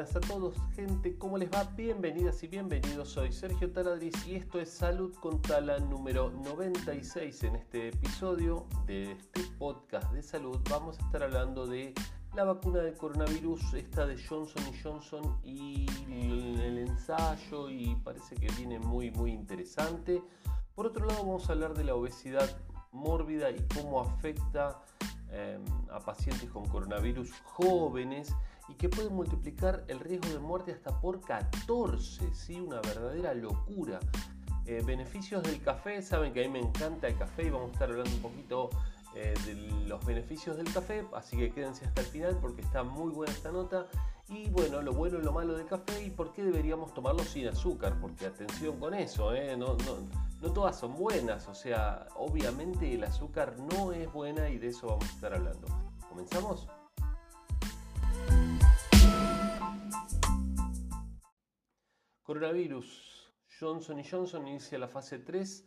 a todos, gente. ¿Cómo les va? Bienvenidas y bienvenidos. Soy Sergio Taladriz y esto es Salud con Tala número 96. En este episodio de este podcast de salud vamos a estar hablando de la vacuna del coronavirus, esta de Johnson Johnson y el ensayo y parece que viene muy muy interesante. Por otro lado vamos a hablar de la obesidad mórbida y cómo afecta Em, a pacientes con coronavirus jóvenes y que pueden multiplicar el riesgo de muerte hasta por 14, ¿sí? una verdadera locura. Eh, beneficios del café, saben que a mí me encanta el café y vamos a estar hablando un poquito eh, de los beneficios del café, así que quédense hasta el final porque está muy buena esta nota. Y bueno, lo bueno y lo malo del café y por qué deberíamos tomarlo sin azúcar, porque atención con eso, ¿eh? no, todas son buenas, o sea, obviamente el azúcar no es buena y de eso vamos a estar hablando. ¿Comenzamos? Coronavirus. Johnson Johnson inicia la fase 3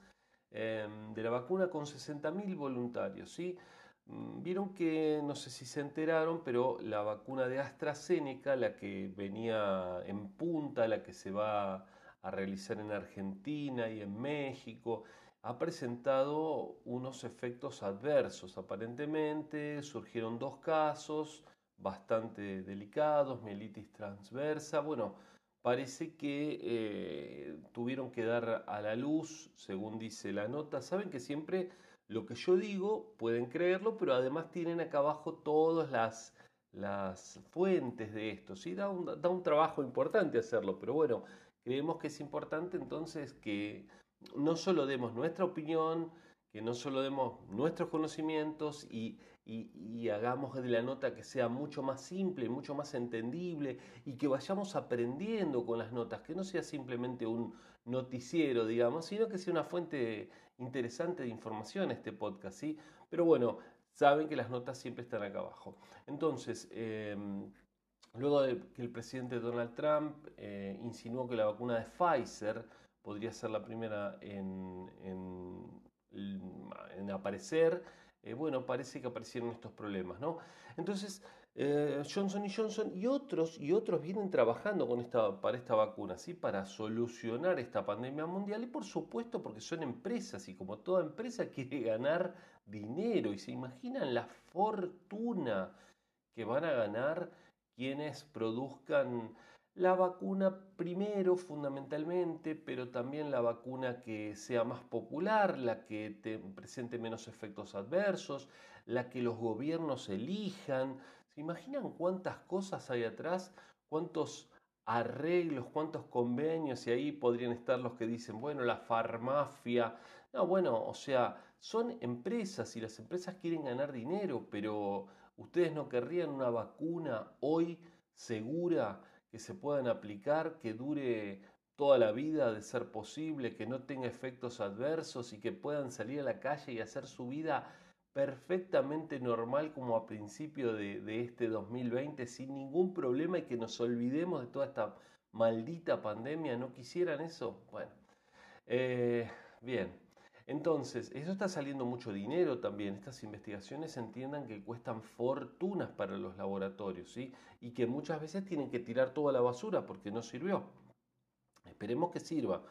em, de la vacuna con 60.000 voluntarios. ¿sí? Mm, vieron que, no sé si se enteraron, pero la vacuna de AstraZeneca, la que venía en punta, la que se va a realizar en Argentina y en México, ha presentado unos efectos adversos. Aparentemente surgieron dos casos bastante delicados, mielitis transversa. Bueno, parece que eh, tuvieron que dar a la luz, según dice la nota. Saben que siempre lo que yo digo, pueden creerlo, pero además tienen acá abajo todas las, las fuentes de esto. ¿sí? Da, un, da un trabajo importante hacerlo, pero bueno, creemos que es importante entonces que no solo demos nuestra opinión, que no solo demos nuestros conocimientos y, y, hagamos de la nota que sea mucho más simple, mucho más entendible y que vayamos aprendiendo con las notas, que no sea simplemente un noticiero, digamos, sino que sea una fuente interesante de información este podcast, ¿sí? Pero bueno, saben que las notas siempre están acá abajo. Entonces, em, luego de que el presidente Donald Trump eh, insinuó que la vacuna de Pfizer podría ser la primera en en aparecer, eh, bueno, parece que aparecieron estos problemas, ¿no? Entonces, eh, Johnson Johnson y otros, y otros vienen trabajando con esta, para esta vacuna, ¿sí? Para solucionar esta pandemia mundial y por supuesto porque son empresas y como toda empresa quiere ganar dinero y se imaginan la fortuna que van a ganar quienes produzcan la vacuna primero fundamentalmente, pero también la vacuna que sea más popular, la que te presente menos efectos adversos, la que los gobiernos elijan. ¿Se imaginan cuántas cosas hay atrás? ¿Cuántos arreglos, cuántos convenios? Y ahí podrían estar los que dicen, bueno, la farmacia. No, bueno, o sea, son empresas y las empresas quieren ganar dinero, pero ustedes no querrían una vacuna hoy segura que se puedan aplicar, que dure toda la vida de ser posible, que no tenga efectos adversos y que puedan salir a la calle y hacer su vida perfectamente normal como a principio de, este 2020 sin ningún problema y que nos olvidemos de toda esta maldita pandemia. ¿No quisieran eso? Bueno, eh, bien. Entonces, eso está saliendo mucho dinero también. Estas investigaciones entiendan que cuestan fortunas para los laboratorios, ¿sí? Y que muchas veces tienen que tirar toda la basura porque no sirvió. Esperemos que sirva.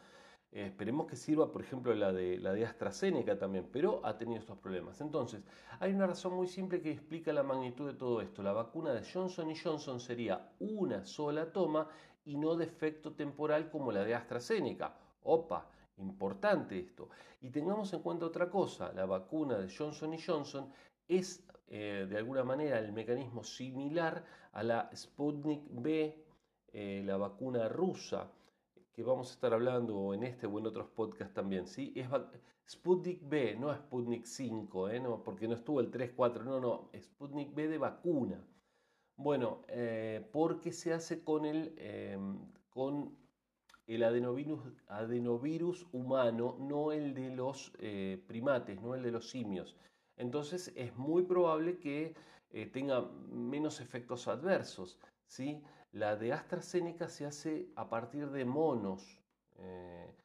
Esperemos que sirva, por ejemplo, la de, la de AstraZeneca también, pero ha tenido estos problemas. Entonces, hay una razón muy simple que explica la magnitud de todo esto. La vacuna de Johnson Johnson sería una sola toma y no de efecto temporal como la de AstraZeneca. Opa, Importante esto. Y tengamos en cuenta otra cosa, la vacuna de Johnson Johnson es eh, de alguna manera el mecanismo similar a la Sputnik B, eh, la vacuna rusa, que vamos a estar hablando en este o en otros podcasts también. ¿sí? Es Sputnik B, no Sputnik 5, ¿eh? no, porque no estuvo el 3, 4, no, no, Sputnik B de vacuna. Bueno, porque se hace con, el, con el adenovirus, humano, no el de los eh, primates, no el de los simios. Entonces es muy probable que eh, tenga menos efectos adversos. ¿sí? La de AstraZeneca se hace a partir de monos. Eh,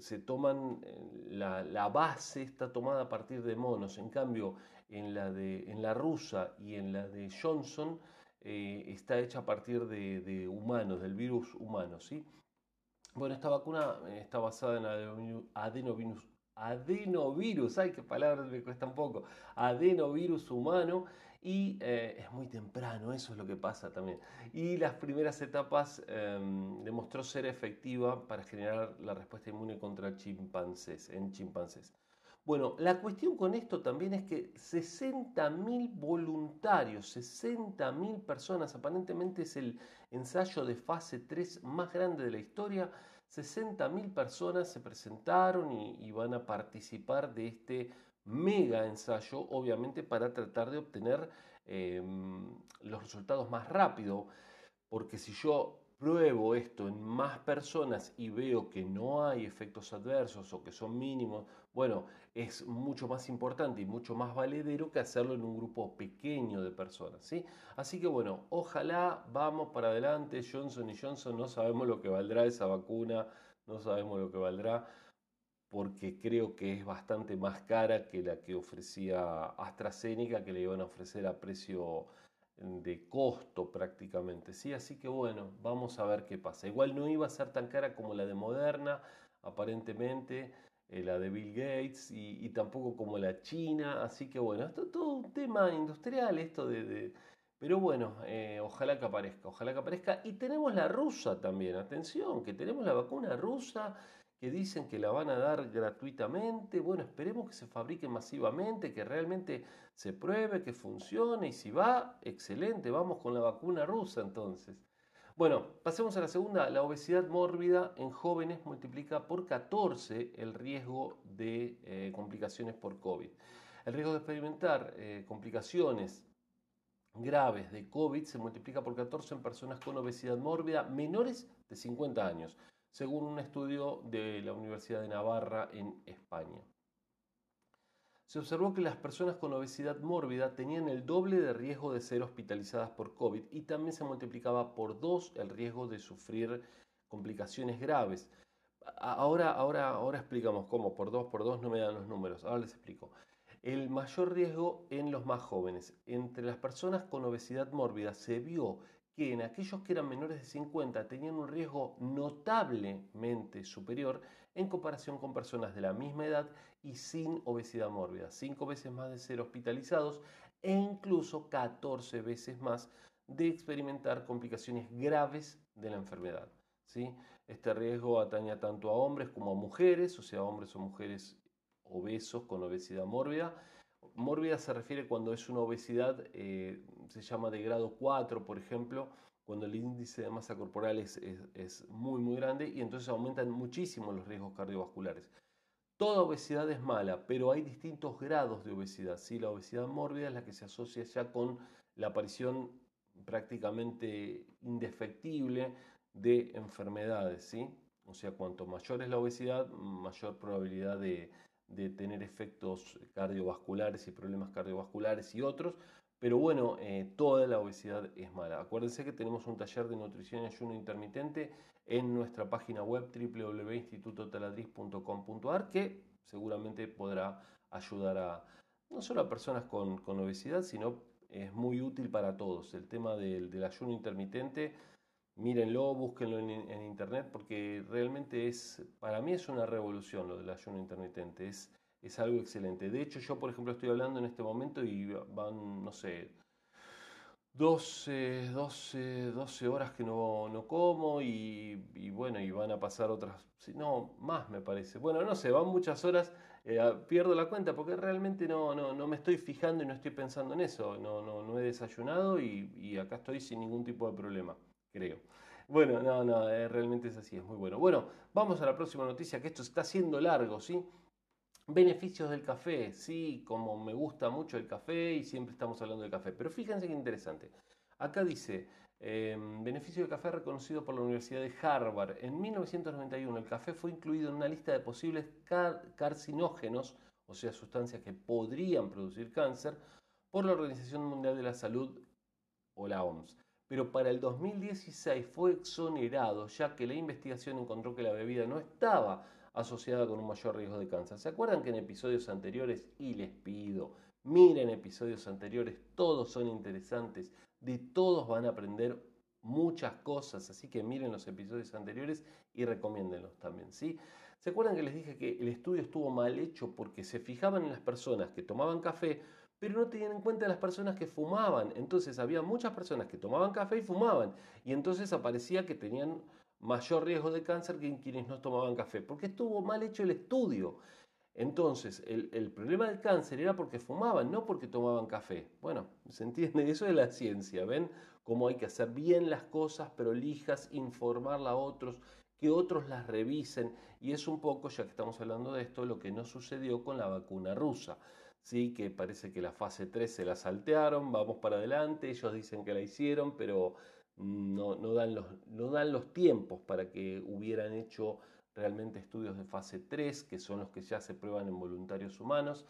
se toman, la, base está tomada a partir de monos. En cambio, en la, de, en la rusa y en la de Johnson eh, está hecha a partir de, humanos, del virus humano, ¿sí? Bueno, esta vacuna eh, está basada en adenovirus, adenovirus, ay, qué palabras me cuesta un poco, adenovirus humano y eh, es muy temprano, eso es lo que pasa también. Y las primeras etapas em, demostró ser efectiva para generar la respuesta inmune contra chimpancés, en chimpancés. Bueno, la cuestión con esto también es que 60.000 voluntarios, 60.000 personas, aparentemente es el ensayo de fase 3 más grande de la historia, 60.000 personas se presentaron y, van a participar de este mega ensayo, obviamente para tratar de obtener em, los resultados más rápido, porque si yo pruebo esto en más personas y veo que no hay efectos adversos o que son mínimos, bueno, es mucho más importante y mucho más valedero que hacerlo en un grupo pequeño de personas, ¿sí? Así que bueno, ojalá vamos para adelante, Johnson y Johnson, no sabemos lo que valdrá esa vacuna, no sabemos lo que valdrá, porque creo que es bastante más cara que la que ofrecía AstraZeneca, que le iban a ofrecer a precio de costo prácticamente, ¿sí? Así que bueno, vamos a ver qué pasa. Igual no iba a ser tan cara como la de Moderna, aparentemente, eh, la de Bill Gates, y, tampoco como la China, así que bueno, esto es todo un tema industrial, esto de... pero bueno, eh, ojalá que aparezca, ojalá que aparezca. Y tenemos la rusa también, atención, que tenemos la vacuna rusa que dicen que la van a dar gratuitamente. Bueno, esperemos que se fabrique masivamente, que realmente se pruebe, que funcione y si va, excelente, vamos con la vacuna rusa entonces. Bueno, pasemos a la segunda. La obesidad mórbida en jóvenes multiplica por 14 el riesgo de eh, complicaciones por COVID. El riesgo de experimentar eh, complicaciones graves de COVID se multiplica por 14 en personas con obesidad mórbida menores de 50 años según un estudio de la Universidad de Navarra en España. Se observó que las personas con obesidad mórbida tenían el doble de riesgo de ser hospitalizadas por COVID y también se multiplicaba por dos el riesgo de sufrir complicaciones graves. Ahora, ahora, ahora explicamos cómo, por dos, por dos no me dan los números, ahora les explico. El mayor riesgo en los más jóvenes. Entre las personas con obesidad mórbida se vio que en aquellos que eran menores de 50 tenían un riesgo notablemente superior en comparación con personas de la misma edad y sin obesidad mórbida, 5 veces más de ser hospitalizados e incluso 14 veces más de experimentar complicaciones graves de la enfermedad. ¿sí? Este riesgo atañe tanto a hombres como a mujeres, o sea, hombres o mujeres obesos con obesidad mórbida, Mórbida se refiere cuando es una obesidad, eh, se llama de grado 4, por ejemplo, cuando el índice de masa corporal es, muy, muy grande y entonces aumentan muchísimo los riesgos cardiovasculares. Toda obesidad es mala, pero hay distintos grados de obesidad. ¿sí? La obesidad mórbida es la que se asocia ya con la aparición prácticamente indefectible de enfermedades. ¿sí? O sea, cuanto mayor es la obesidad, mayor probabilidad de, de tener efectos cardiovasculares y problemas cardiovasculares y otros, pero bueno, eh, toda la obesidad es mala. Acuérdense que tenemos un taller de nutrición y ayuno intermitente en nuestra página web www.institutotaladriz.com.ar que seguramente podrá ayudar a no solo a personas con, obesidad, sino es muy útil para todos. El tema del, ayuno intermitente mírenlo, búsquenlo en, internet, porque realmente es, para mí es una revolución lo del ayuno intermitente, es algo excelente. De hecho, yo, por ejemplo, estoy hablando en este momento y van, no sé, 12, 12, 12 horas que no, no como y, bueno, y van a pasar otras, no, más me parece. Bueno, no sé, van muchas horas, eh, pierdo la cuenta porque realmente no, no, no, me estoy fijando y no estoy pensando en eso, no, no, no he desayunado y, acá estoy sin ningún tipo de problema creo. Bueno, no, no, eh, realmente es así, es muy bueno. Bueno, vamos a la próxima noticia, que esto está siendo largo, ¿sí? Beneficios del café, sí, como me gusta mucho el café y siempre estamos hablando del café. Pero fíjense qué interesante. Acá dice, em, beneficio del café reconocido por la Universidad de Harvard. En 1991 el café fue incluido en una lista de posibles carcinógenos, o sea, sustancias que podrían producir cáncer, por la Organización Mundial de la Salud o la OMS pero para el 2016 fue exonerado ya que la investigación encontró que la bebida no estaba asociada con un mayor riesgo de cáncer. ¿Se acuerdan que en episodios anteriores, y les pido, miren episodios anteriores, todos son interesantes, de todos van a aprender muchas cosas, así que miren los episodios anteriores y recomiéndenlos también, ¿sí? ¿Se acuerdan que les dije que el estudio estuvo mal hecho porque se fijaban en las personas que tomaban café, pero no tenían en cuenta las personas que fumaban? Entonces había muchas personas que tomaban café y fumaban, y entonces aparecía que tenían mayor riesgo de cáncer que quienes no tomaban café, porque estuvo mal hecho el estudio. Entonces, el, el, problema del cáncer era porque fumaban, no porque tomaban café. Bueno, ¿se entiende? Eso es la ciencia, ¿ven? Cómo hay que hacer bien las cosas, prolijas, informarla a otros, que otros las revisen. Y es un poco, ya que estamos hablando de esto, lo que no sucedió con la vacuna rusa. Sí, que parece que la fase 3 se la saltearon, vamos para adelante, ellos dicen que la hicieron, pero no, no, dan, los, no dan los tiempos para que hubieran hecho realmente estudios de fase 3, que son los que ya se prueban en voluntarios humanos.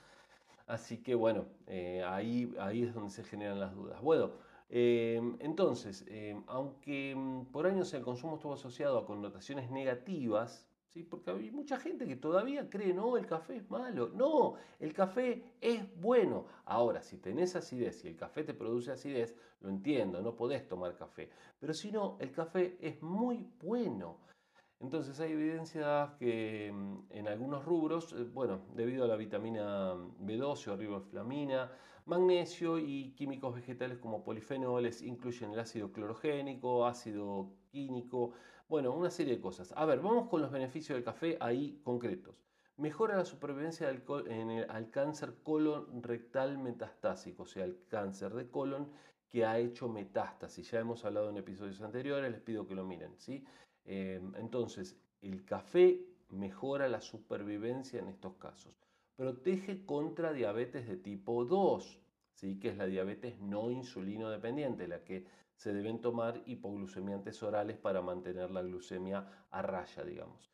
Así que bueno, eh, ahí, ahí es donde se generan las dudas. Bueno, eh, entonces, eh, aunque mm, por años el consumo estuvo asociado a connotaciones negativas, ¿sí? porque hay mucha gente que todavía cree, no, el café es malo. No, el café es bueno. Ahora, si tenés acidez y el café te produce acidez, lo entiendo, no podés tomar café. Pero si no, el café es muy bueno. Entonces hay evidencia que mm, en algunos rubros, eh, bueno, debido a la vitamina B12 o riboflamina, magnesio y químicos vegetales como polifenoles, incluyen el ácido clorogénico, ácido químico, bueno, una serie de cosas. A ver, vamos con los beneficios del café ahí concretos. Mejora la supervivencia en el, al cáncer colon rectal metastásico, o sea, el cáncer de colon que ha hecho metástasis. Ya hemos hablado en episodios anteriores, les pido que lo miren, ¿sí? Em, entonces, el café mejora la supervivencia en estos casos. Protege contra diabetes de tipo 2, ¿sí? que es la diabetes no insulino dependiente, la que se deben tomar hipoglucemiantes orales para mantener la glucemia a raya, digamos.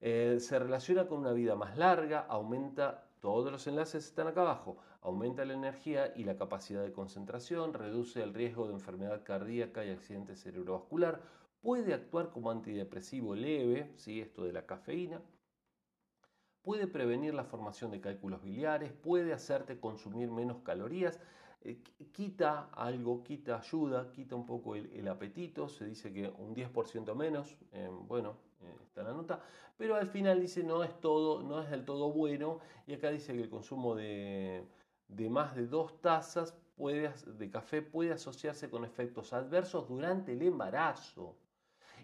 Eh, se relaciona con una vida más larga, aumenta, todos los enlaces están acá abajo, aumenta la energía y la capacidad de concentración, reduce el riesgo de enfermedad cardíaca y accidente cerebrovascular, puede actuar como antidepresivo leve, ¿sí? esto de la cafeína, puede prevenir la formación de cálculos biliares, puede hacerte consumir menos calorías, eh, quita algo, quita ayuda, quita un poco el, apetito, se dice que un 10% menos, eh, bueno, eh, está la nota, pero al final dice no es todo, no es del todo bueno, y acá dice que el consumo de, más de dos tazas de café puede asociarse con efectos adversos durante el embarazo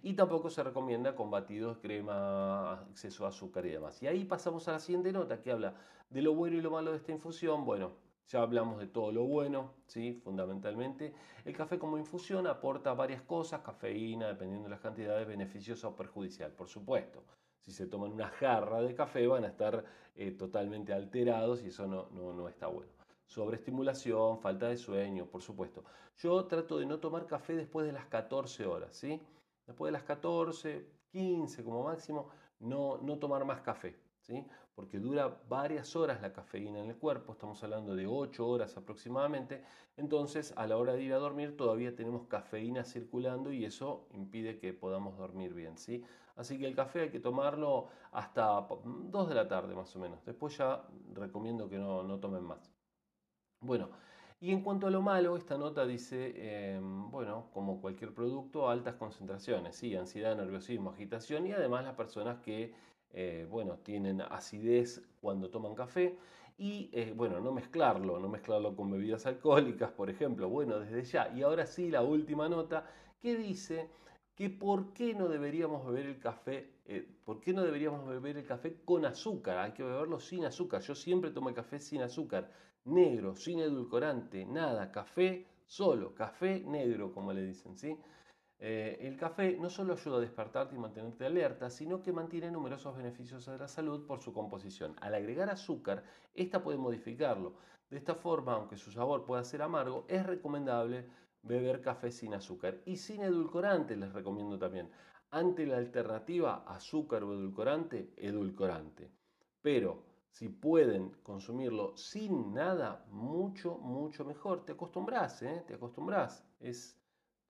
y tampoco se recomienda con batidos, crema, exceso de azúcar y demás. Y ahí pasamos a la siguiente nota que habla de lo bueno y lo malo de esta infusión. Bueno, ya hablamos de todo lo bueno, ¿sí? fundamentalmente. El café como infusión aporta varias cosas, cafeína, dependiendo de las cantidades, beneficiosa o perjudicial, por supuesto. Si se toman una jarra de café van a estar eh, totalmente alterados y eso no, no, no está bueno sobreestimulación, falta de sueño, por supuesto. Yo trato de no tomar café después de las 14 horas, ¿sí? Después de las 14, 15 como máximo, no, no tomar más café, ¿sí? porque dura varias horas la cafeína en el cuerpo, estamos hablando de 8 horas aproximadamente, entonces a la hora de ir a dormir todavía tenemos cafeína circulando y eso impide que podamos dormir bien. ¿sí? Así que el café hay que tomarlo hasta 2 de la tarde más o menos, después ya recomiendo que no, no tomen más. Bueno, y en cuanto a lo malo, esta nota dice, em, bueno, como cualquier producto, altas concentraciones, sí, ansiedad, nerviosismo, agitación y además las personas que, eh, bueno, tienen acidez cuando toman café y, eh, bueno, no mezclarlo, no mezclarlo con bebidas alcohólicas, por ejemplo, bueno, desde ya. Y ahora sí, la última nota que dice que por qué no deberíamos beber el café, eh, por qué no deberíamos beber el café con azúcar, hay que beberlo sin azúcar. Yo siempre tomo el café sin azúcar negro, sin edulcorante, nada, café solo, café negro, como le dicen, ¿sí? Eh, el café no solo ayuda a despertarte y mantenerte alerta, sino que mantiene numerosos beneficios a la salud por su composición. Al agregar azúcar, esta puede modificarlo. De esta forma, aunque su sabor pueda ser amargo, es recomendable beber café sin azúcar y sin edulcorante, les recomiendo también. Ante la alternativa azúcar o edulcorante, edulcorante. Pero si pueden consumirlo sin nada, mucho, mucho mejor. Te acostumbras, ¿eh? Te acostumbras. Es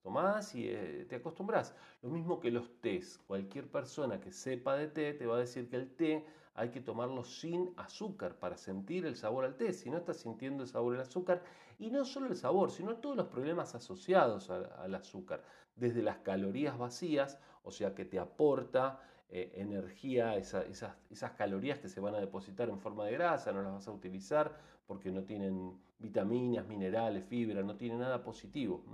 tomás y eh, te acostumbras. Lo mismo que los tés. Cualquier persona que sepa de té te va a decir que el té hay que tomarlo sin azúcar para sentir el sabor al té. Si no estás sintiendo el sabor del azúcar, y no solo el sabor, sino todos los problemas asociados al, azúcar, desde las calorías vacías, o sea que te aporta eh, energía, esas, esas, calorías que se van a depositar en forma de grasa, no las vas a utilizar porque no tienen vitaminas, minerales, fibra, no tiene nada positivo.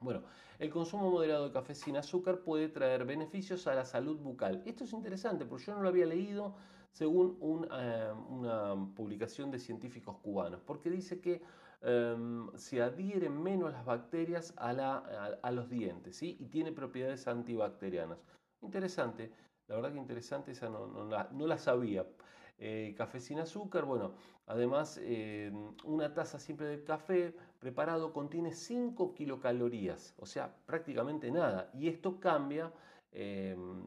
Bueno, el consumo moderado de café sin azúcar puede traer beneficios a la salud bucal. Esto es interesante porque yo no lo había leído según eh, una publicación de científicos cubanos, porque dice que em, se adhieren menos las bacterias a, los dientes ¿sí? y tiene propiedades antibacterianas. Interesante, la verdad que interesante, esa no, la, sabía. Eh, café sin azúcar, bueno, además em, una taza simple de café preparado contiene 5 kilocalorías, o sea, prácticamente nada. Y esto cambia em,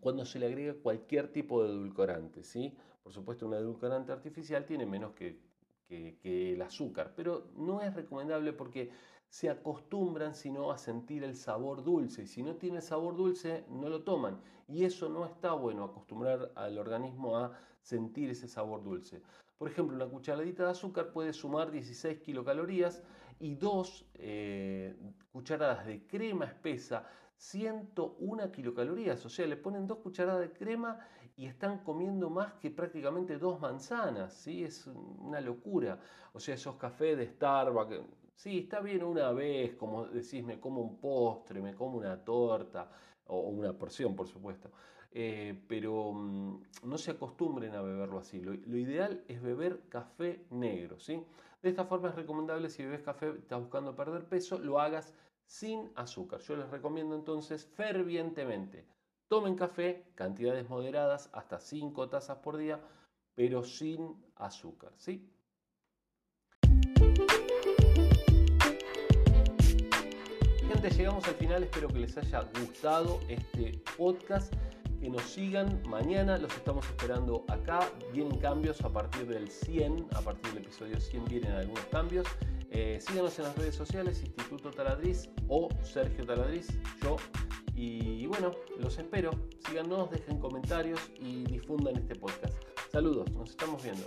cuando se le agrega cualquier tipo de edulcorante. ¿sí? Por supuesto, un edulcorante artificial tiene menos que, que, el azúcar, pero no es recomendable porque se acostumbran sino a sentir el sabor dulce y si no tiene sabor dulce no lo toman y eso no está bueno acostumbrar al organismo a sentir ese sabor dulce. Por ejemplo, una cucharadita de azúcar puede sumar 16 kilocalorías y dos eh, cucharadas de crema espesa 101 kilocalorías. O sea, le ponen dos cucharadas de crema y están comiendo más que prácticamente dos manzanas. ¿sí? Es una locura. O sea, esos cafés de Starbucks. Sí, está bien una vez, como decís, me como un postre, me como una torta o una porción, por supuesto. Eh, pero mm, no se acostumbren a beberlo así. Lo, ideal es beber café negro. ¿sí? De esta forma es recomendable si bebes café, estás buscando perder peso, lo hagas sin azúcar. Yo les recomiendo entonces fervientemente. Tomen café, cantidades moderadas, hasta 5 tazas por día, pero sin azúcar. ¿sí? Llegamos al final. Espero que les haya gustado este podcast que nos sigan mañana, los estamos esperando acá. Vienen cambios a partir del 100, a partir del episodio 100 vienen algunos cambios. Eh, síganos en las redes sociales, Instituto Taladriz o Sergio Taladriz, yo. Y bueno, los espero. Síganos, dejen comentarios y difundan este podcast. Saludos, nos estamos viendo.